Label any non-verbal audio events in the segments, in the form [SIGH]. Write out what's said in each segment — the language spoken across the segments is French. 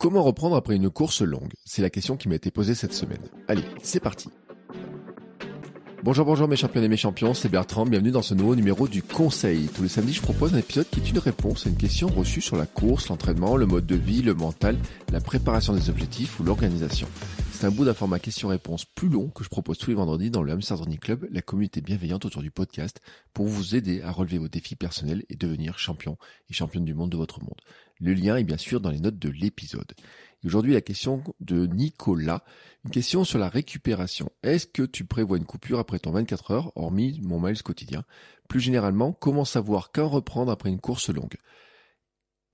Comment reprendre après une course longue? C'est la question qui m'a été posée cette semaine. Allez, c'est parti. Bonjour, bonjour mes champions et mes champions, c'est Bertrand, bienvenue dans ce nouveau numéro du Conseil. Tous les samedis, je propose un épisode qui est une réponse à une question reçue sur la course, l'entraînement, le mode de vie, le mental, la préparation des objectifs ou l'organisation. C'est un bout d'un format question-réponse plus long que je propose tous les vendredis dans le Hamster Club, la communauté bienveillante autour du podcast, pour vous aider à relever vos défis personnels et devenir champion et championne du monde de votre monde. Le lien est bien sûr dans les notes de l'épisode. Aujourd'hui, la question de Nicolas, une question sur la récupération. Est-ce que tu prévois une coupure après ton 24 heures, hormis mon miles quotidien Plus généralement, comment savoir quand reprendre après une course longue?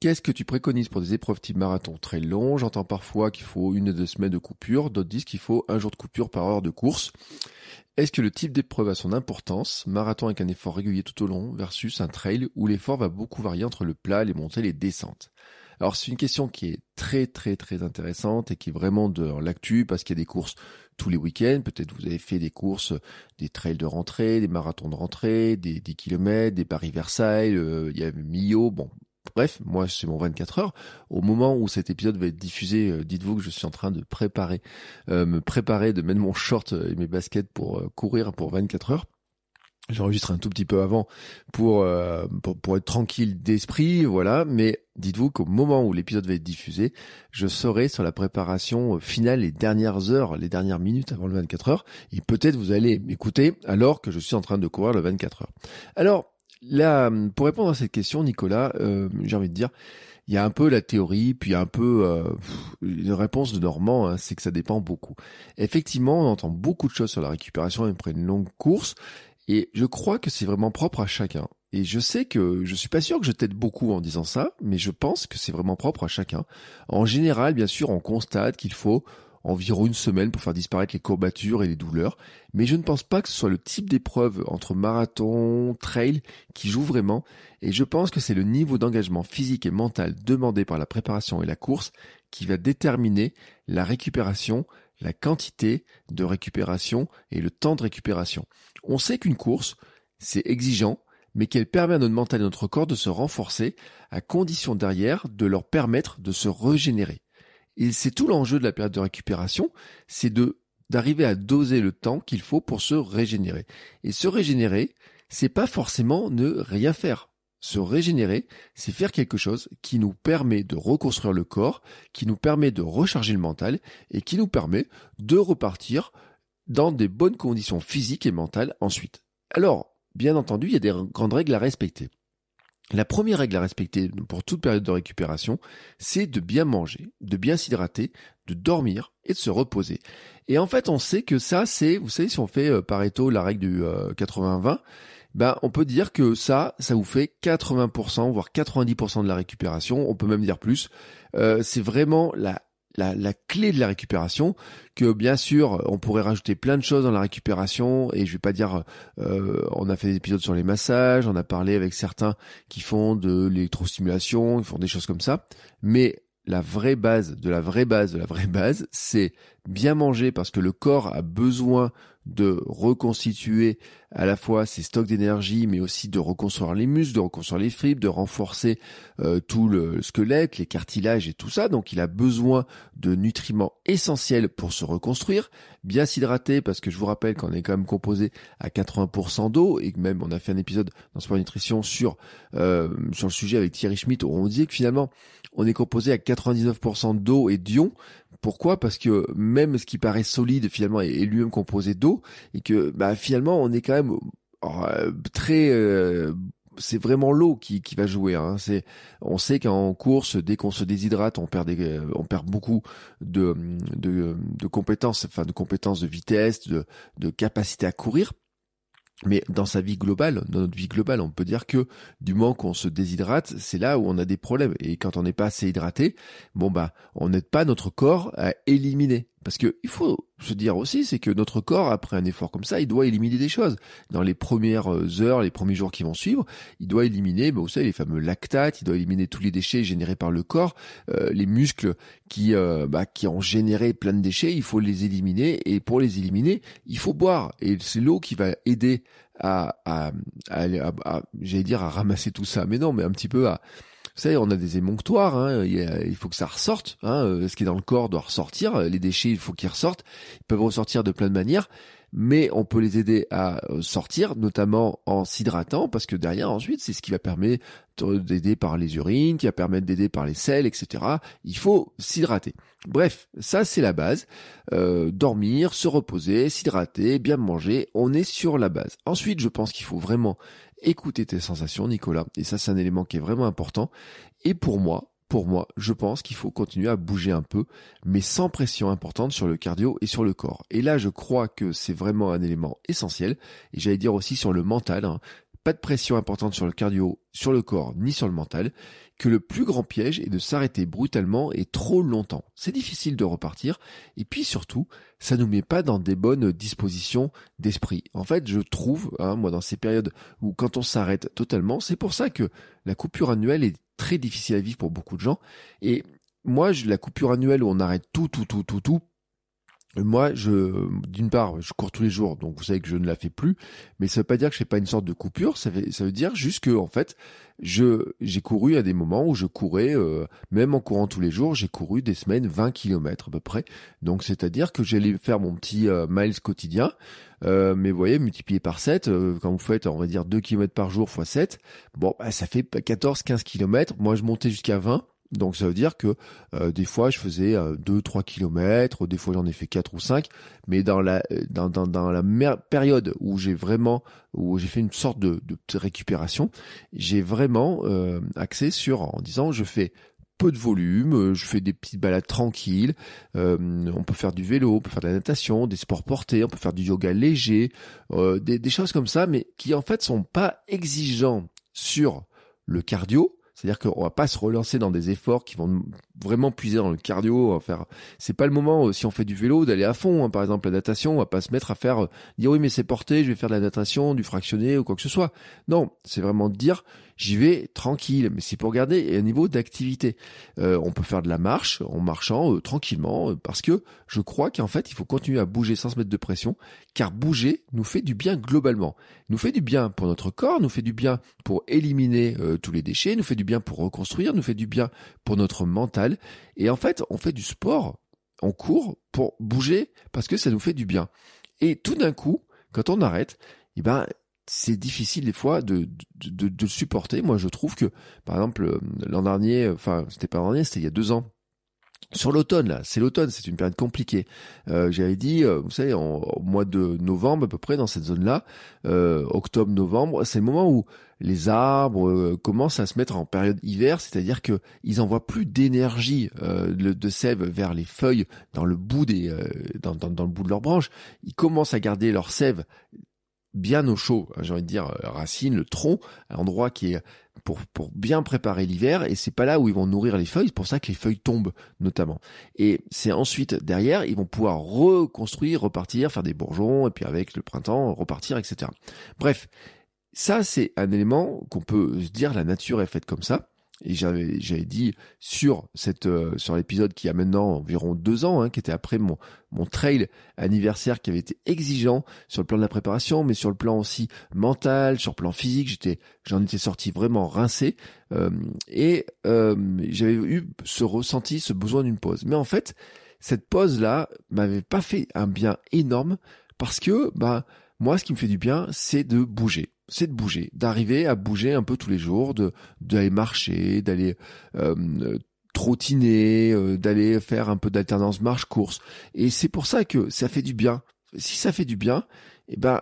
Qu'est-ce que tu préconises pour des épreuves type marathon très long J'entends parfois qu'il faut une ou deux semaines de coupure, d'autres disent qu'il faut un jour de coupure par heure de course. Est-ce que le type d'épreuve a son importance Marathon avec un effort régulier tout au long versus un trail où l'effort va beaucoup varier entre le plat, les montées, les descentes? Alors c'est une question qui est très très très intéressante et qui est vraiment de l'actu parce qu'il y a des courses tous les week-ends. Peut-être vous avez fait des courses, des trails de rentrée, des marathons de rentrée, des 10 km, des Paris-Versailles, euh, il y a Millau, bon. Bref, moi c'est mon 24 heures. Au moment où cet épisode va être diffusé, euh, dites-vous que je suis en train de préparer, euh, me préparer, de mettre mon short et mes baskets pour courir pour 24 heures. J'enregistre un tout petit peu avant pour, euh, pour, pour, être tranquille d'esprit, voilà. Mais dites-vous qu'au moment où l'épisode va être diffusé, je serai sur la préparation finale, les dernières heures, les dernières minutes avant le 24 heures. Et peut-être vous allez m'écouter alors que je suis en train de courir le 24 heures. Alors, là, pour répondre à cette question, Nicolas, euh, j'ai envie de dire, il y a un peu la théorie, puis un peu euh, une réponse de Normand, hein, c'est que ça dépend beaucoup. Effectivement, on entend beaucoup de choses sur la récupération après une longue course, et je crois que c'est vraiment propre à chacun. Et je sais que je suis pas sûr que je t'aide beaucoup en disant ça, mais je pense que c'est vraiment propre à chacun. En général, bien sûr, on constate qu'il faut environ une semaine pour faire disparaître les courbatures et les douleurs, mais je ne pense pas que ce soit le type d'épreuve entre marathon, trail qui joue vraiment, et je pense que c'est le niveau d'engagement physique et mental demandé par la préparation et la course qui va déterminer la récupération, la quantité de récupération et le temps de récupération. On sait qu'une course, c'est exigeant, mais qu'elle permet à notre mental et notre corps de se renforcer, à condition derrière de leur permettre de se régénérer. Et c'est tout l'enjeu de la période de récupération, c'est d'arriver à doser le temps qu'il faut pour se régénérer. Et se régénérer, c'est pas forcément ne rien faire. Se régénérer, c'est faire quelque chose qui nous permet de reconstruire le corps, qui nous permet de recharger le mental et qui nous permet de repartir dans des bonnes conditions physiques et mentales ensuite. Alors, bien entendu, il y a des grandes règles à respecter. La première règle à respecter pour toute période de récupération, c'est de bien manger, de bien s'hydrater, de dormir et de se reposer. Et en fait, on sait que ça, c'est, vous savez, si on fait euh, Pareto la règle du 80-20, euh, ben, on peut dire que ça, ça vous fait 80%, voire 90% de la récupération. On peut même dire plus. Euh, c'est vraiment la, la, la, clé de la récupération. Que bien sûr, on pourrait rajouter plein de choses dans la récupération. Et je vais pas dire, euh, on a fait des épisodes sur les massages, on a parlé avec certains qui font de l'électrostimulation, qui font des choses comme ça. Mais la vraie base de la vraie base de la vraie base, c'est bien manger parce que le corps a besoin de reconstituer à la fois ses stocks d'énergie, mais aussi de reconstruire les muscles, de reconstruire les fibres, de renforcer euh, tout le squelette, les cartilages et tout ça. Donc il a besoin de nutriments essentiels pour se reconstruire, bien s'hydrater parce que je vous rappelle qu'on est quand même composé à 80% d'eau et que même on a fait un épisode dans Sport Nutrition sur euh, sur le sujet avec Thierry Schmitt où on disait que finalement on est composé à 99% d'eau et d'ions pourquoi? Parce que même ce qui paraît solide finalement est, lui-même composé d'eau et que bah, finalement on est quand même euh, très euh, c'est vraiment l'eau qui, qui va jouer. Hein. C'est, on sait qu'en course, dès qu'on se déshydrate, on perd des, on perd beaucoup de, de, de compétences, enfin de compétences de vitesse, de, de capacité à courir. Mais dans sa vie globale, dans notre vie globale, on peut dire que du moment qu'on se déshydrate, c'est là où on a des problèmes. Et quand on n'est pas assez hydraté, bon bah, on n'aide pas notre corps à éliminer. Parce que il faut se dire aussi, c'est que notre corps, après un effort comme ça, il doit éliminer des choses. Dans les premières euh, heures, les premiers jours qui vont suivre, il doit éliminer, bah, vous savez, les fameux lactates, il doit éliminer tous les déchets générés par le corps, euh, les muscles qui, euh, bah, qui ont généré plein de déchets, il faut les éliminer. Et pour les éliminer, il faut boire. Et c'est l'eau qui va aider à, à, à j'allais dire à ramasser tout ça, mais non, mais un petit peu à vous savez, on a des émonctoires, hein, il, faut que ça ressorte. Hein, euh, ce qui est dans le corps doit ressortir. Les déchets, il faut qu'ils ressortent. Ils peuvent ressortir de plein de manières, mais on peut les aider à euh, sortir, notamment en s'hydratant, parce que derrière, ensuite, c'est ce qui va permettre d'aider par les urines, qui va permettre d'aider par les sels, etc. Il faut s'hydrater. Bref, ça c'est la base. Euh, dormir, se reposer, s'hydrater, bien manger, on est sur la base. Ensuite, je pense qu'il faut vraiment écouter tes sensations, Nicolas. Et ça, c'est un élément qui est vraiment important. Et pour moi, pour moi, je pense qu'il faut continuer à bouger un peu, mais sans pression importante sur le cardio et sur le corps. Et là, je crois que c'est vraiment un élément essentiel. Et j'allais dire aussi sur le mental. Hein. Pas de pression importante sur le cardio, sur le corps, ni sur le mental que le plus grand piège est de s'arrêter brutalement et trop longtemps. C'est difficile de repartir, et puis surtout, ça nous met pas dans des bonnes dispositions d'esprit. En fait, je trouve, hein, moi, dans ces périodes où quand on s'arrête totalement, c'est pour ça que la coupure annuelle est très difficile à vivre pour beaucoup de gens. Et moi, la coupure annuelle où on arrête tout, tout, tout, tout, tout, moi, je, d'une part, je cours tous les jours, donc vous savez que je ne la fais plus, mais ça veut pas dire que je fais pas une sorte de coupure, ça veut, dire juste que, en fait, je, j'ai couru à des moments où je courais, euh, même en courant tous les jours, j'ai couru des semaines 20 km à peu près. Donc, c'est-à-dire que j'allais faire mon petit euh, miles quotidien, euh, mais vous voyez, multiplié par 7, quand vous faites, on va dire 2 km par jour fois 7, bon, bah, ça fait 14-15 km. Moi, je montais jusqu'à 20. Donc ça veut dire que euh, des fois je faisais 2-3 euh, kilomètres, des fois j'en ai fait 4 ou 5, mais dans la dans, dans, dans la période où j'ai vraiment où j'ai fait une sorte de, de récupération, j'ai vraiment euh, axé sur en disant je fais peu de volume, je fais des petites balades tranquilles, on peut faire du vélo, on peut faire de la natation, des sports portés, on peut faire du yoga léger, des, des choses comme ça, mais qui en fait sont pas exigeants sur le cardio, c'est-à-dire qu'on va pas se relancer dans des efforts qui vont vraiment puiser dans le cardio. Faire, c'est pas le moment euh, si on fait du vélo d'aller à fond. Hein. Par exemple, la natation, on va pas se mettre à faire euh, dire oui mais c'est porté, je vais faire de la natation, du fractionné ou quoi que ce soit. Non, c'est vraiment dire j'y vais tranquille, mais c'est pour garder un niveau d'activité. Euh, on peut faire de la marche en marchant euh, tranquillement, parce que je crois qu'en fait, il faut continuer à bouger sans se mettre de pression, car bouger nous fait du bien globalement. Nous fait du bien pour notre corps, nous fait du bien pour éliminer tous les déchets, nous fait du bien pour reconstruire, nous fait du bien pour notre mental. Et en fait, on fait du sport, on court pour bouger, parce que ça nous fait du bien. Et tout d'un coup, quand on arrête, eh ben, c'est difficile des fois de, de, supporter. Moi, je trouve que, par exemple, euh, l'an dernier, enfin, c'était pas l'an dernier, c'était il y a deux ans. Sur l'automne, là, c'est l'automne, c'est une période compliquée. Euh, J'avais dit, euh, vous savez, au mois de novembre à peu près, dans cette zone-là, euh, octobre-novembre, c'est le moment où les arbres euh, commencent à se mettre en période hiver, c'est-à-dire que ils envoient plus d'énergie de sève vers les feuilles dans le bout des, dans, dans, le bout de leurs branches. Ils commencent à garder leur sève bien au chaud, hein, j'ai envie de dire euh, racine, le tronc, un endroit qui est pour, pour bien préparer l'hiver et c'est pas là où ils vont nourrir les feuilles, c'est pour ça que les feuilles tombent notamment. Et c'est ensuite derrière, ils vont pouvoir reconstruire, repartir, faire des bourgeons et puis avec le printemps repartir, etc. Bref, ça c'est un élément qu'on peut se dire la nature est faite comme ça et j'avais j'avais dit sur cette euh, sur l'épisode qui a maintenant environ deux ans hein, qui était après mon mon trail anniversaire qui avait été exigeant sur le plan de la préparation mais sur le plan aussi mental sur le plan physique j'étais j'en étais sorti vraiment rincé. Euh, et euh, j'avais eu ce ressenti ce besoin d'une pause. Mais en fait cette pause là m'avait pas fait un bien énorme parce que bah moi ce qui me fait du bien c'est de bouger c'est de bouger, d'arriver à bouger un peu tous les jours, de d'aller marcher, d'aller euh, trottiner, euh, d'aller faire un peu d'alternance marche-course. Et c'est pour ça que ça fait du bien. Si ça fait du bien, eh ben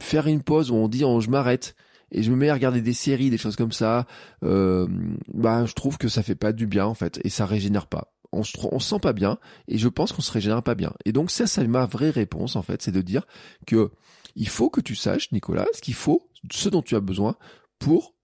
faire une pause où on dit oh, je m'arrête et je me mets à regarder des séries, des choses comme ça, euh, bah je trouve que ça fait pas du bien en fait et ça régénère pas. On se, on se sent pas bien et je pense qu'on se régénère pas bien. Et donc ça, c'est ma vraie réponse en fait, c'est de dire que il faut que tu saches, Nicolas, ce qu'il faut, ce dont tu as besoin pour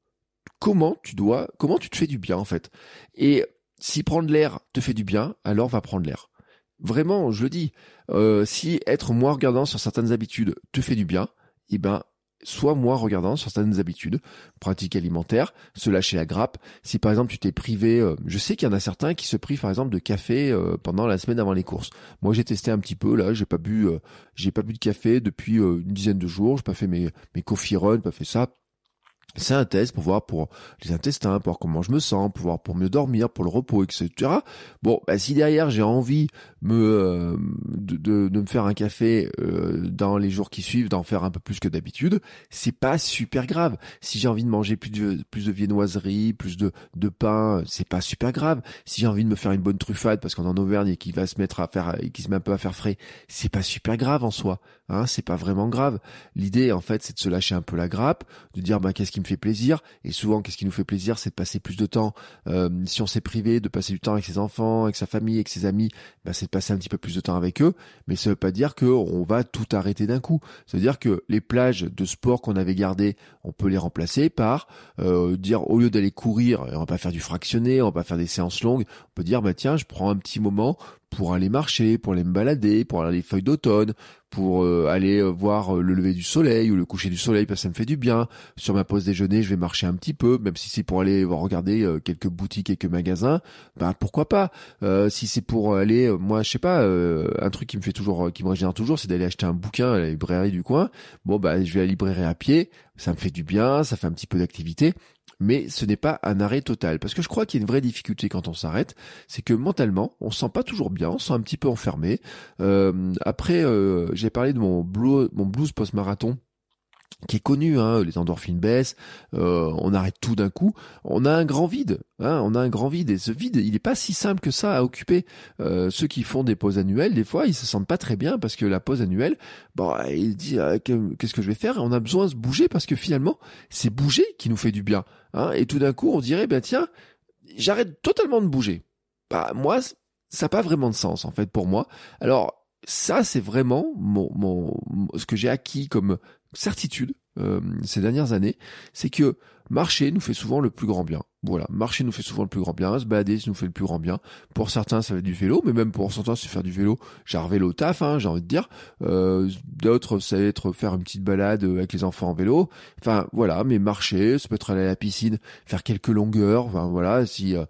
comment tu dois, comment tu te fais du bien en fait. Et si prendre l'air te fait du bien, alors va prendre l'air. Vraiment, je le dis, euh, si être moins regardant sur certaines habitudes te fait du bien, eh ben sois moins regardant certaines habitudes, pratiques alimentaires, se lâcher la grappe. Si par exemple tu t'es privé, euh, je sais qu'il y en a certains qui se privent par exemple de café euh, pendant la semaine avant les courses. Moi j'ai testé un petit peu là, j'ai pas bu, j'ai pas bu de café depuis une dizaine de jours, j'ai pas fait mes mes coffee runs, pas fait ça c'est un test pour voir pour les intestins, pour voir comment je me sens, pour voir pour mieux dormir, pour le repos, etc. Bon, bah, si derrière j'ai envie me euh, de, de, de, me faire un café euh, dans les jours qui suivent, d'en faire un peu plus que d'habitude, c'est pas super grave. Si j'ai envie de manger plus de plus de viennoiserie, plus de de pain, c'est pas super grave. Si j'ai envie de me faire une bonne truffade parce qu'on est en Auvergne et qui va se mettre à faire et qui se met un peu à faire frais, c'est pas super grave en soi. Hein, c'est pas vraiment grave. L'idée en fait, c'est de se lâcher un peu la grappe, de dire bah qu'est-ce qui fait plaisir. Et souvent qu'est-ce qui nous fait plaisir c'est de passer plus de temps euh, si on s'est privé de passer du temps avec ses enfants avec sa famille avec ses amis bah, c'est de passer un petit peu plus de temps avec eux. Mais ça veut pas dire que on va tout arrêter d'un coup. Ça veut dire que les plages de sport qu'on avait gardées on peut les remplacer par euh, dire au lieu d'aller courir on va pas faire du fractionné on va pas faire des séances longues on peut dire bah tiens je prends un petit moment pour aller marcher, pour aller me balader, pour aller les feuilles d'automne, pour euh, aller euh, voir euh, le lever du soleil ou le coucher du soleil parce ça me fait du bien. Sur ma pause déjeuner, je vais marcher un petit peu, même si c'est pour aller regarder quelques boutiques, quelques magasins, ben pourquoi pas. si c'est pour aller, moi je sais pas, un truc qui me fait toujours, qui me régénère toujours, c'est d'aller acheter un bouquin à la librairie du coin. Bon bah je vais à la librairie à pied, ça me fait du bien, ça fait un petit peu d'activité mais ce n'est pas un arrêt total. Parce que je crois qu'il y a une vraie difficulté quand on s'arrête, c'est que mentalement, on se sent pas toujours bien, on se sent un petit peu enfermé. Euh, après, euh, j'ai parlé de mon, mon blues post-marathon qui est connu, hein, les endorphines baissent, euh, on arrête tout d'un coup, on a un grand vide, hein, on a un grand vide et ce vide, il n'est pas si simple que ça à occuper. Euh, ceux qui font des pauses annuelles, des fois, ils se sentent pas très bien parce que la pause annuelle, bon, il dit ah, qu'est-ce que je vais faire? On a besoin de se bouger parce que finalement, c'est bouger qui nous fait du bien. Hein, et tout d'un coup, on dirait, ben tiens, j'arrête totalement de bouger. Bah moi, ça n'a pas vraiment de sens en fait pour moi. Alors ça, c'est vraiment mon, mon, ce que j'ai acquis comme certitude euh, ces dernières années, c'est que marcher nous fait souvent le plus grand bien. Voilà, marcher nous fait souvent le plus grand bien, se balader nous fait le plus grand bien. Pour certains, ça va être du vélo, mais même pour certains, c'est faire du vélo. J'ai vélo taf, hein, j'ai envie de dire. Euh, D'autres, ça va être faire une petite balade avec les enfants en vélo. Enfin, voilà, mais marcher, ça peut être aller à la piscine, faire quelques longueurs. Enfin, voilà, si euh,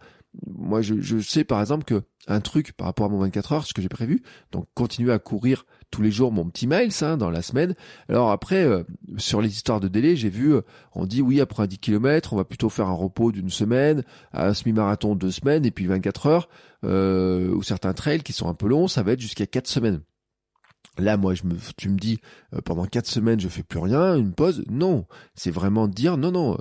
moi, je, je sais par exemple que un truc par rapport à mon 24 heures, ce que j'ai prévu, donc continuer à courir tous les jours mon petit miles hein, dans la semaine. Alors après, euh, sur les histoires de délai, j'ai vu, euh, on dit oui, après un 10 km, on va plutôt faire un repos d'une semaine, un semi-marathon deux semaines, et puis 24 heures, euh, ou certains trails qui sont un peu longs, ça va être jusqu'à quatre semaines. Là, moi, je me, tu me dis, euh, pendant quatre semaines, je fais plus rien, une pause? Non, c'est vraiment dire, non, non,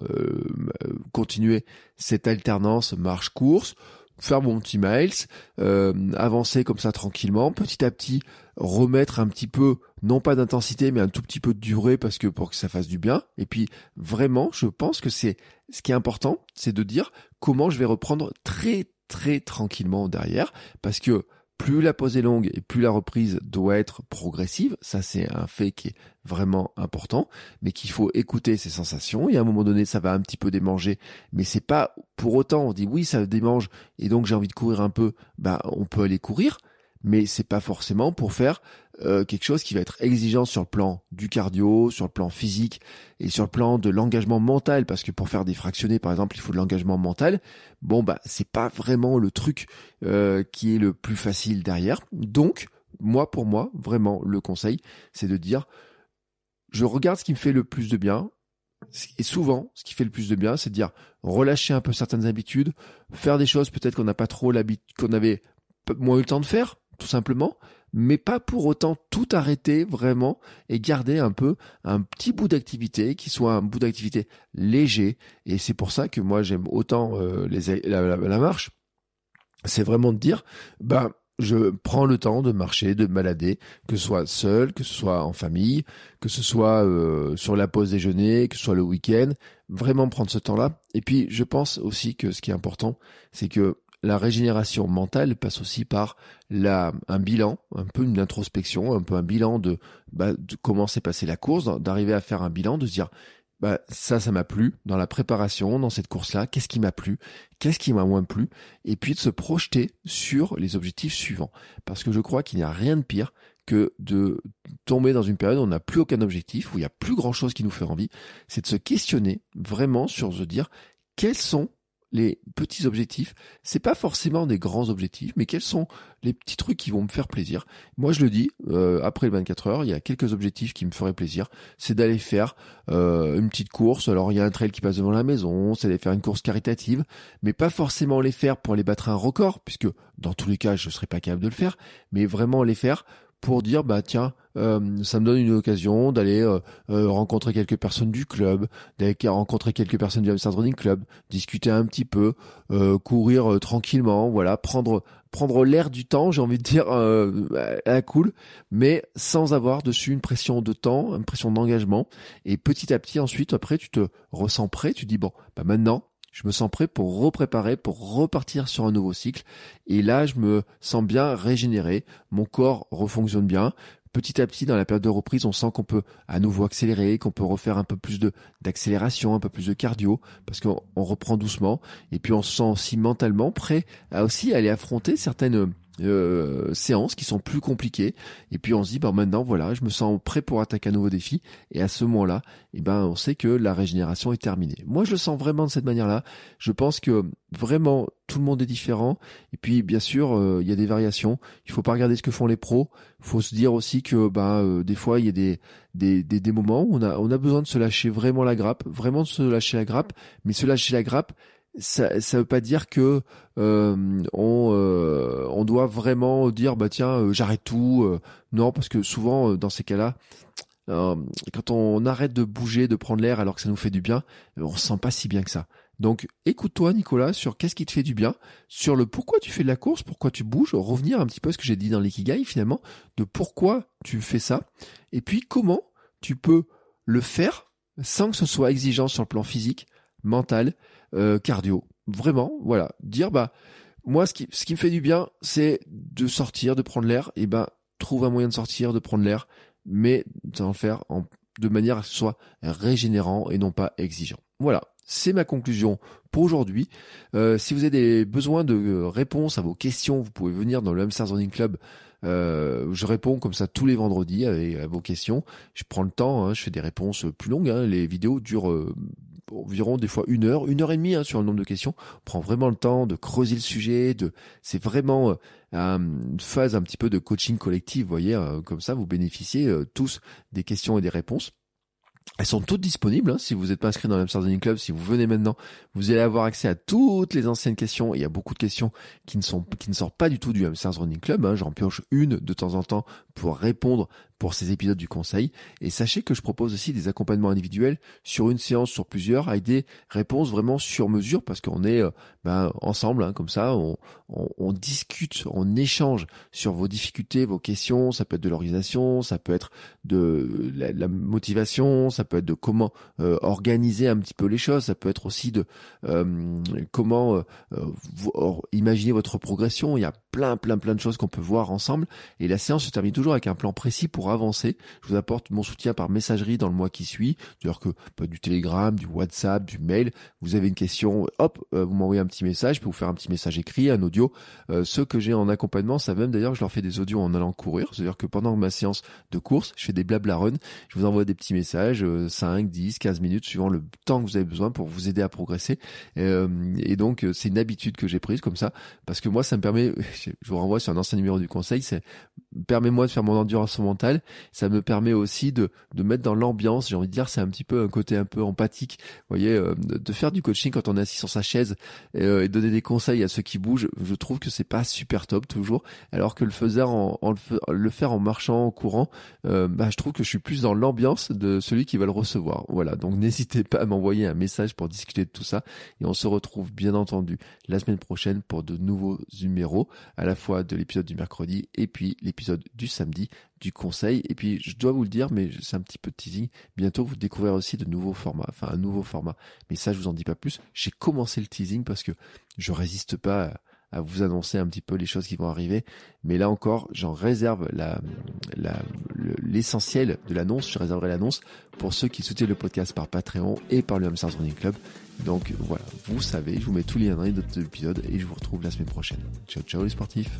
continuer cette alternance marche-course, faire mon petit miles, euh, avancer comme ça tranquillement, petit à petit remettre un petit peu, non pas d'intensité, mais un tout petit peu de durée parce que pour que ça fasse du bien. Et puis vraiment, je pense que c'est ce qui est important, c'est de dire comment je vais reprendre très très tranquillement derrière, parce que plus la pause est longue et plus la reprise doit être progressive, ça c'est un fait qui est vraiment important, mais qu'il faut écouter ses sensations. Et à un moment donné, ça va un petit peu démanger, mais c'est pas pour autant on dit oui ça démange et donc j'ai envie de courir un peu, bah on peut aller courir, mais c'est pas forcément pour faire euh, quelque chose qui va être exigeant sur le plan du cardio, sur le plan physique et sur le plan de l'engagement mental, parce que pour faire des fractionnés, par exemple, il faut de l'engagement mental. Bon, bah, c'est pas vraiment le truc euh, qui est le plus facile derrière. Donc, moi, pour moi, vraiment, le conseil, c'est de dire, je regarde ce qui me fait le plus de bien, et souvent, ce qui fait le plus de bien, c'est de dire relâcher un peu certaines habitudes, faire des choses peut-être qu'on n'a pas trop l'habitude, qu'on avait moins eu le temps de faire, tout simplement, mais pas pour autant tout arrêter vraiment et garder un peu un petit bout d'activité qui soit un bout d'activité léger. Et c'est pour ça que moi j'aime autant euh, les, la, marche. C'est vraiment de dire, ben je prends le temps de marcher, de me balader, que ce soit seul, que ce soit en famille, que ce soit euh, sur la pause déjeuner, que ce soit le week-end, vraiment prendre ce temps-là. Et puis je pense aussi que ce qui est important, c'est que la régénération mentale passe aussi par un bilan, un peu une introspection, un peu un bilan de, bah, de comment s'est passée la course, d'arriver à faire un bilan, de se dire bah, ça, ça m'a plu dans la préparation, dans cette course-là, qu'est-ce qui m'a plu, qu'est-ce qui m'a moins plu, et puis de se projeter sur les objectifs suivants. Parce que je crois qu'il n'y a rien de pire que de tomber dans une période où on n'a plus aucun objectif, où il n'y a plus grand chose qui nous fait envie, c'est de se questionner vraiment sur se dire quels sont les petits objectifs, c'est pas forcément des grands objectifs, mais quels sont les petits trucs qui vont me faire plaisir? Moi, je le dis, euh, après les 24 heures, il y a quelques objectifs qui me feraient plaisir. C'est d'aller faire euh, une petite course. Alors, il y a un trail qui passe devant la maison, c'est d'aller faire une course caritative, mais pas forcément les faire pour aller battre un record, puisque dans tous les cas, je serais pas capable de le faire, mais vraiment les faire pour dire bah tiens euh, ça me donne une occasion d'aller euh, euh, rencontrer quelques personnes du club d'aller rencontrer quelques personnes du Hamster Running Club discuter un petit peu courir tranquillement voilà prendre prendre l'air du temps j'ai envie de dire à cool mais sans avoir dessus une pression de temps une pression d'engagement. Et petit à petit ensuite après tu te ressens prêt tu dis bon bah maintenant je me sens prêt pour repréparer, pour repartir sur un nouveau cycle. Et là, je me sens bien régénéré. Mon corps refonctionne bien. Petit à petit, dans la période de reprise, on sent qu'on peut à nouveau accélérer, qu'on peut refaire un peu plus d'accélération, un peu plus de cardio, parce qu'on reprend doucement. Et puis, on se sent aussi mentalement prêt à aussi aller affronter certaines euh, séances qui sont plus compliquées. Et puis on se dit bah maintenant voilà je me sens prêt pour attaquer un nouveau défi. Et à ce moment-là eh ben on sait que la régénération est terminée. Moi je le sens vraiment de cette manière-là. Je pense que vraiment tout le monde est différent. Et puis bien sûr euh, il y a des variations. Il faut pas regarder ce que font les pros. Faut se dire aussi que bah euh, des fois il y a des, des, des, des moments où on a on a besoin de se lâcher vraiment la grappe vraiment de se lâcher la grappe. Mais se lâcher la grappe ça ça veut pas dire que euh, on euh, on doit vraiment dire bah tiens euh, j'arrête tout non parce que souvent dans ces cas-là quand on arrête de bouger de prendre l'air alors que ça nous fait du bien on se sent pas si bien que ça. Donc écoute-toi Nicolas sur qu'est-ce qui te fait du bien sur le pourquoi tu fais de la course pourquoi tu bouges revenir un petit peu à ce que j'ai dit dans l'ikigai finalement de pourquoi tu fais ça et puis comment tu peux le faire sans que ce soit exigeant sur le plan physique mental euh, cardio. Vraiment, voilà. Dire, bah, moi, ce qui, ce qui me fait du bien, c'est de sortir, de prendre l'air. Et ben, trouve un moyen de sortir, de prendre l'air, mais d'en faire en, de manière à ce soit régénérant et non pas exigeant. Voilà. C'est ma conclusion pour aujourd'hui. Euh, si vous avez des besoins de euh, réponses à vos questions, vous pouvez venir dans le Hamsters Running Club. Euh, je réponds comme ça tous les vendredis à, vos questions. Je prends le temps, hein, je fais des réponses plus longues. Hein. Les vidéos durent euh, environ des fois une heure, une heure et demie hein, sur le nombre de questions. On prend vraiment le temps de creuser le sujet. De, c'est vraiment euh, une phase un petit peu de coaching collectif. Vous voyez, euh, comme ça, vous bénéficiez euh, tous des questions et des réponses. Elles sont toutes disponibles. Hein, si vous n'êtes pas inscrit dans l'Amsterdam Club, si vous venez maintenant, vous allez avoir accès à toutes les anciennes questions. Il y a beaucoup de questions qui ne sont qui ne sortent pas du tout du Amsterdam Running Club. Hein. J'en pioche une de temps en temps pour répondre pour ces épisodes du conseil. Et sachez que je propose aussi des accompagnements individuels sur une séance, sur plusieurs, avec des réponses vraiment sur mesure, parce qu'on est euh, ben, ensemble, hein, comme ça, on, on, discute, on échange sur vos difficultés, vos questions. Ça peut être de l'organisation, ça peut être de la, motivation, ça peut être de comment euh, organiser un petit peu les choses, ça peut être aussi de euh, comment imaginer votre progression. Il y a plein, plein, plein de choses qu'on peut voir ensemble. Et la séance se termine toujours avec un plan précis pour avancer. Je vous apporte mon soutien par messagerie dans le mois qui suit. C'est-à-dire que bah, du Telegram, du WhatsApp, du mail. Vous avez une question, hop, euh, vous m'envoyez un petit message. Je peux vous faire un petit message écrit, un audio. Euh, ceux que j'ai en accompagnement ça même d'ailleurs je leur fais des audios en allant courir. C'est-à-dire que pendant ma séance de course, je fais des blabla run. Je vous envoie des petits messages, 5, 10, 15 minutes, suivant le temps que vous avez besoin pour vous aider à progresser. Euh, et donc, c'est une habitude que j'ai prise comme ça. Parce que moi, ça me permet, je vous renvoie sur un ancien numéro du conseil, c'est permet-moi de faire mon endurance mentale. Ça me permet aussi de, de mettre dans l'ambiance. J'ai envie de dire, c'est un petit peu un côté un peu empathique. Vous voyez, euh, de faire du coaching quand on est assis sur sa chaise euh, et donner des conseils à ceux qui bougent. Je trouve que c'est pas super top toujours. Alors que le faisait en, le, faire en marchant, en courant, euh, bah, je trouve que je suis plus dans l'ambiance de celui qui va le recevoir. Voilà. Donc [LAUGHS] n'hésitez pas à m'envoyer un message pour discuter de tout ça. Et on se retrouve bien entendu la semaine prochaine pour de nouveaux numéros, à la fois de l'épisode du mercredi et puis l'épisode du samedi du conseil. Et puis, je dois vous le dire, mais c'est un petit peu de teasing. Bientôt, vous découvrirez aussi de nouveaux formats, enfin un nouveau format. Mais ça, je vous en dis pas plus. J'ai commencé le teasing parce que je résiste pas à vous annoncer un petit peu les choses qui vont arriver. Mais là encore, j'en réserve la, l'essentiel de l'annonce. Je réserverai l'annonce pour ceux qui soutiennent le podcast par Patreon et par le Hamsters Running Club. Donc voilà, vous savez, je vous mets tous les liens dans les notes de l'épisode et je vous retrouve la semaine prochaine. Ciao, ciao les sportifs.